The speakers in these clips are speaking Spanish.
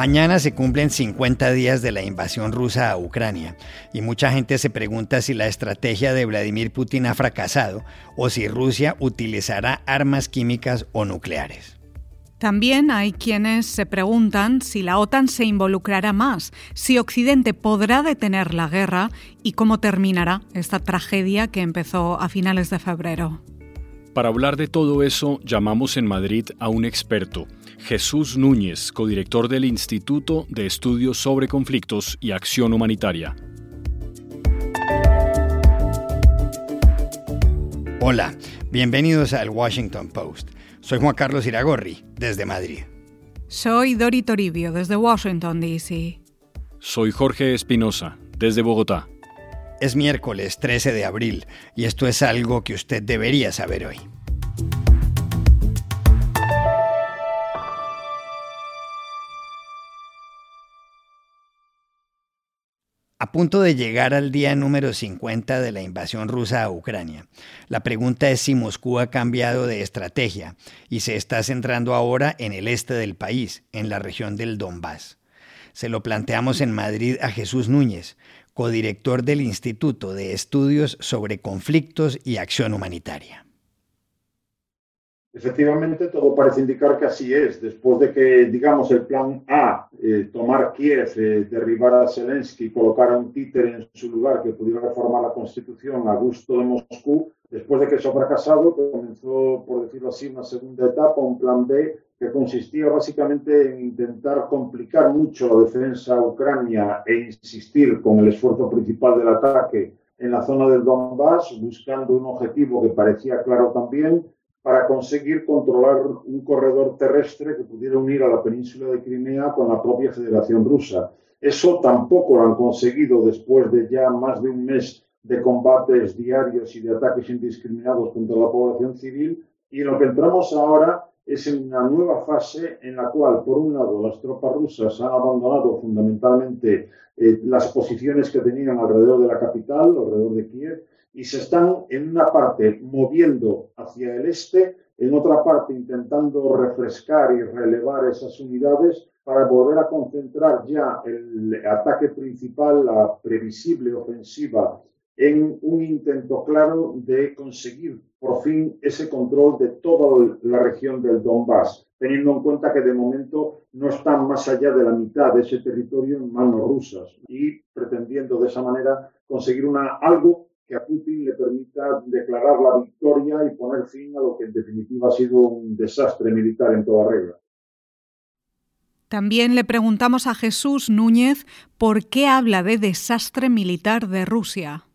Mañana se cumplen 50 días de la invasión rusa a Ucrania y mucha gente se pregunta si la estrategia de Vladimir Putin ha fracasado o si Rusia utilizará armas químicas o nucleares. También hay quienes se preguntan si la OTAN se involucrará más, si Occidente podrá detener la guerra y cómo terminará esta tragedia que empezó a finales de febrero. Para hablar de todo eso, llamamos en Madrid a un experto, Jesús Núñez, codirector del Instituto de Estudios sobre Conflictos y Acción Humanitaria. Hola, bienvenidos al Washington Post. Soy Juan Carlos Iragorri, desde Madrid. Soy Dori Toribio, desde Washington, D.C. Soy Jorge Espinosa, desde Bogotá. Es miércoles 13 de abril y esto es algo que usted debería saber hoy. A punto de llegar al día número 50 de la invasión rusa a Ucrania, la pregunta es si Moscú ha cambiado de estrategia y se está centrando ahora en el este del país, en la región del Donbass. Se lo planteamos en Madrid a Jesús Núñez, codirector del Instituto de Estudios sobre Conflictos y Acción Humanitaria. Efectivamente, todo parece indicar que así es. Después de que, digamos, el plan A, eh, tomar Kiev, eh, derribar a Zelensky, colocar a un títere en su lugar que pudiera reformar la constitución a gusto de Moscú, después de que eso fracasado, comenzó, por decirlo así, una segunda etapa, un plan B, que consistía básicamente en intentar complicar mucho la defensa a Ucrania e insistir con el esfuerzo principal del ataque en la zona del Donbass, buscando un objetivo que parecía claro también, para conseguir controlar un corredor terrestre que pudiera unir a la península de Crimea con la propia Federación Rusa. Eso tampoco lo han conseguido después de ya más de un mes de combates diarios y de ataques indiscriminados contra la población civil. Y lo que entramos ahora es en una nueva fase en la cual, por un lado, las tropas rusas han abandonado fundamentalmente eh, las posiciones que tenían alrededor de la capital, alrededor de Kiev, y se están en una parte moviendo hacia el este, en otra parte intentando refrescar y relevar esas unidades para volver a concentrar ya el ataque principal, la previsible ofensiva, en un intento claro de conseguir por fin ese control de toda la región del Donbass, teniendo en cuenta que de momento no están más allá de la mitad de ese territorio en manos rusas y pretendiendo de esa manera conseguir algo que a Putin le permita declarar la victoria y poner fin a lo que en definitiva ha sido un desastre militar en toda regla. También le preguntamos a Jesús Núñez por qué habla de desastre militar de Rusia.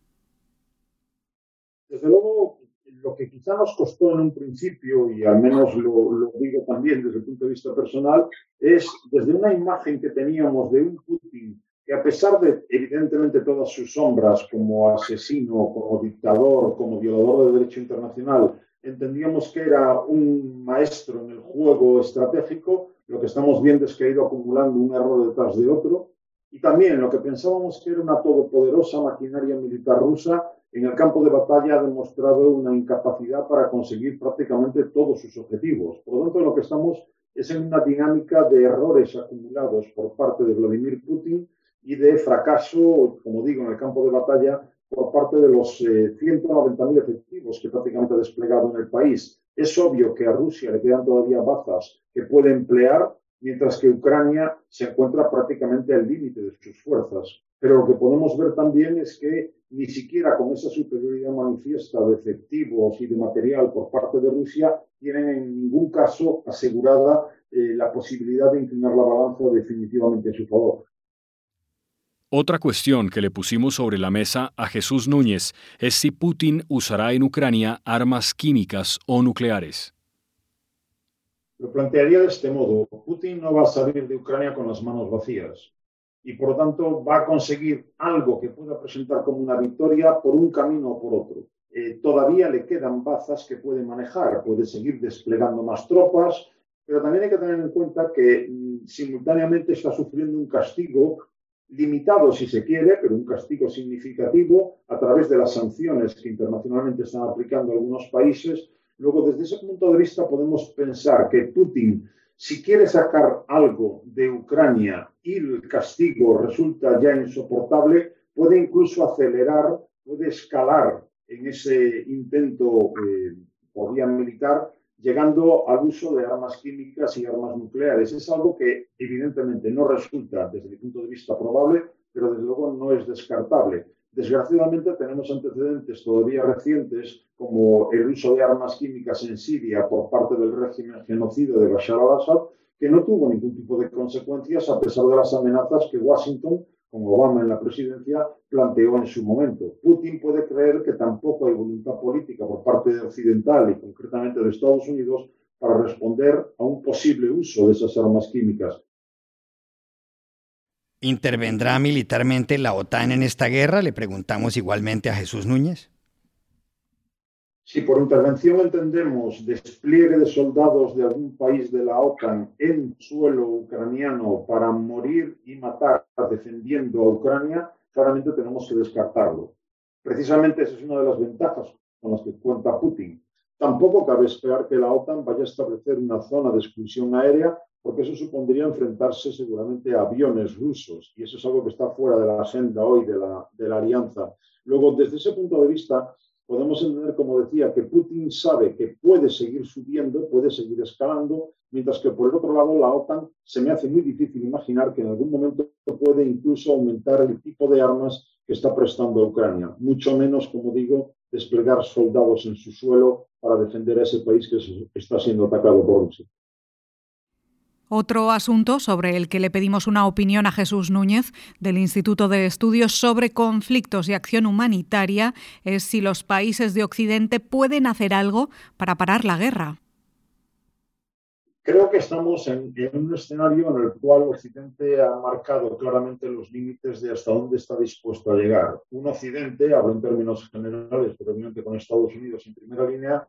Desde luego, lo que quizá nos costó en un principio, y al menos lo, lo, digo también desde el punto de vista personal, es desde una imagen que teníamos de un Putin que a pesar de, evidentemente, todas sus sombras como asesino, como dictador, como violador de derecho internacional, entendíamos que era un maestro en el juego estratégico, lo que estamos viendo es que ha ido acumulando un error detrás de otro, y también lo que pensábamos que era una todopoderosa maquinaria militar rusa, en el campo de batalla ha demostrado una incapacidad para conseguir prácticamente todos sus objetivos. Por lo tanto, lo que estamos es en una dinámica de errores acumulados por parte de Vladimir Putin y de fracaso, como digo, en el campo de batalla por parte de los eh, 190.000 efectivos que prácticamente ha desplegado en el país. Es obvio que a Rusia le quedan todavía bazas que puede emplear, mientras que Ucrania se encuentra prácticamente al límite de sus fuerzas. Pero lo que podemos ver también es que ni siquiera con esa superioridad manifiesta de efectivos y de material por parte de Rusia tienen en ningún caso asegurada eh, la posibilidad de inclinar la balanza definitivamente a su favor. Otra cuestión que le pusimos sobre la mesa a Jesús Núñez es si Putin usará en Ucrania armas químicas o nucleares. Lo plantearía de este modo. Putin no va a salir de Ucrania con las manos vacías y por lo tanto va a conseguir algo que pueda presentar como una victoria por un camino o por otro. Eh, todavía le quedan bazas que puede manejar, puede seguir desplegando más tropas, pero también hay que tener en cuenta que mm, simultáneamente está sufriendo un castigo limitado si se quiere, pero un castigo significativo a través de las sanciones que internacionalmente están aplicando algunos países. Luego, desde ese punto de vista, podemos pensar que Putin Si quiere sacar algo de Ucrania y el castigo resulta ya insoportable, puede incluso acelerar, puede escalar en ese intento eh, por vía militar, llegando al uso de armas químicas y armas nucleares. Es algo que evidentemente no resulta desde mi punto de vista probable, pero desde luego no es descartable. Desgraciadamente tenemos antecedentes todavía recientes como el uso de armas químicas en Siria por parte del régimen genocidio de Bashar al-Assad, que no tuvo ningún tipo de consecuencias a pesar de las amenazas que Washington, con Obama en la presidencia, planteó en su momento. Putin puede creer que tampoco hay voluntad política por parte de Occidental y concretamente de Estados Unidos para responder a un posible uso de esas armas químicas. ¿Intervendrá militarmente la OTAN en esta guerra? Le preguntamos igualmente a Jesús Núñez. Si por intervención entendemos despliegue de soldados de algún país de la OTAN en suelo ucraniano para morir y matar defendiendo a Ucrania, claramente tenemos que descartarlo. Precisamente esa es una de las ventajas con las que cuenta Putin. Tampoco cabe esperar que la OTAN vaya a establecer una zona de exclusión aérea porque eso supondría enfrentarse seguramente a aviones rusos, y eso es algo que está fuera de la agenda hoy de la, de la alianza. Luego, desde ese punto de vista, podemos entender, como decía, que Putin sabe que puede seguir subiendo, puede seguir escalando, mientras que por el otro lado la OTAN se me hace muy difícil imaginar que en algún momento puede incluso aumentar el tipo de armas que está prestando a Ucrania, mucho menos, como digo, desplegar soldados en su suelo para defender a ese país que está siendo atacado por Rusia. Otro asunto sobre el que le pedimos una opinión a Jesús Núñez del Instituto de Estudios sobre Conflictos y Acción Humanitaria es si los países de Occidente pueden hacer algo para parar la guerra. Creo que estamos en, un escenario en el cual Occidente ha marcado claramente los límites de hasta dónde está dispuesto a llegar. Un Occidente, hablo en términos generales, pero obviamente con Estados Unidos en primera línea,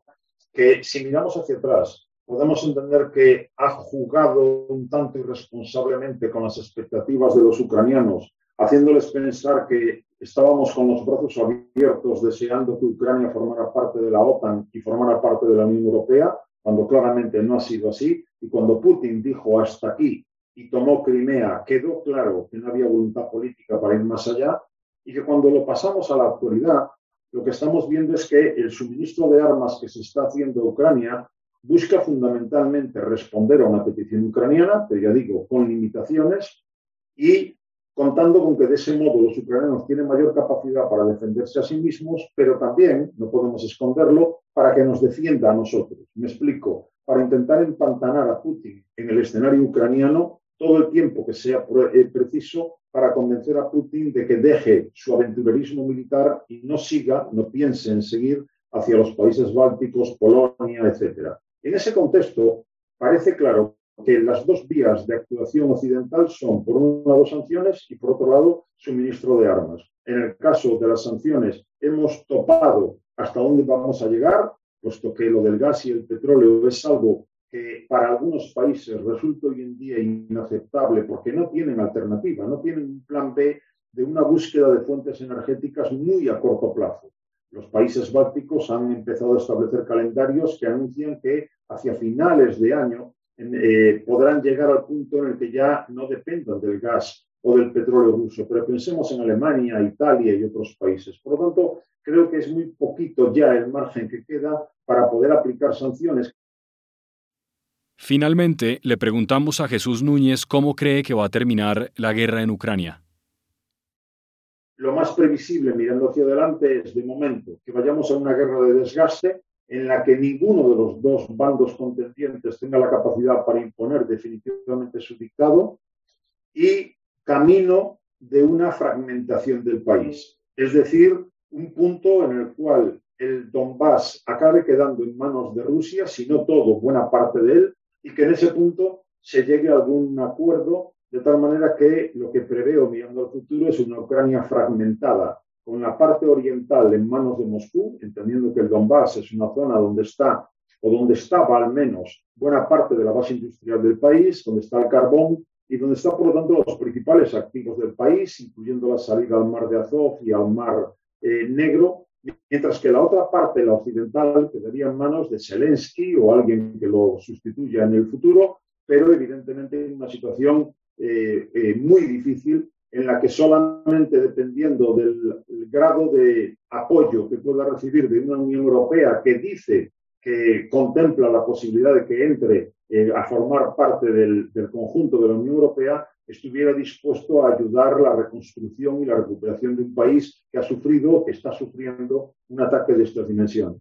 que si miramos hacia atrás podemos entender que ha jugado un tanto irresponsablemente con las expectativas de los ucranianos, haciéndoles pensar que estábamos con los brazos abiertos deseando que Ucrania formara parte de la OTAN y formara parte de la Unión Europea, cuando claramente no ha sido así. Y cuando Putin dijo hasta aquí y tomó Crimea, quedó claro que no había voluntad política para ir más allá y que cuando lo pasamos a la actualidad, lo que estamos viendo es que el suministro de armas que se está haciendo a Ucrania busca fundamentalmente responder a una petición ucraniana, pero ya digo, con limitaciones y contando con que de ese modo los ucranianos tienen mayor capacidad para defenderse a sí mismos, pero también, no podemos esconderlo, para que nos defienda a nosotros. Me explico, para intentar empantanar a Putin en el escenario ucraniano todo el tiempo que sea eh, preciso para convencer a Putin de que deje su aventurerismo militar y no siga, no piense en seguir hacia los países bálticos, Polonia, etcétera. En ese contexto, parece claro que las dos vías de actuación occidental son, por un lado, sanciones y, por otro lado, suministro de armas. En el caso de las sanciones, hemos topado hasta dónde vamos a llegar, puesto que lo del gas y el petróleo es algo que para algunos países resulta hoy en día inaceptable porque no tienen alternativa, no tienen un plan B de una búsqueda de fuentes energéticas muy a corto plazo. Los países bálticos han empezado a establecer calendarios que anuncian que hacia finales de año eh, podrán llegar al punto en el que ya no dependan del gas o del petróleo ruso. Pero pensemos en Alemania, Italia y otros países. Por lo tanto, creo que es muy poquito ya el margen que queda para poder aplicar sanciones. Finalmente, le preguntamos a Jesús Núñez cómo cree que va a terminar la guerra en Ucrania. Lo más previsible mirando hacia adelante es, de momento, que vayamos a una guerra de desgaste en la que ninguno de los dos bandos contendientes tenga la capacidad para imponer definitivamente su dictado y camino de una fragmentación del país. Es decir, un punto en el cual el Donbass acabe quedando en manos de Rusia, si no todo, buena parte de él, y que en ese punto se llegue a algún acuerdo, de tal manera que lo que preveo mirando al futuro es una Ucrania fragmentada, con la parte oriental en manos de Moscú, entendiendo que el Donbass es una zona donde está, o donde estaba al menos, buena parte de la base industrial del país, donde está el carbón y donde están, por lo tanto, los principales activos del país, incluyendo la salida al mar de Azov y al mar eh, Negro, mientras que la otra parte, la occidental, quedaría en manos de Zelensky o alguien que lo sustituya en el futuro, pero evidentemente en una situación eh, eh, muy difícil en la que solamente dependiendo del grado de apoyo que pueda recibir de una Unión Europea que dice que contempla la posibilidad de que entre eh, a formar parte del, del, conjunto de la Unión Europea, estuviera dispuesto a ayudar la reconstrucción y la recuperación de un país que ha sufrido, que está sufriendo un ataque de estas dimensiones.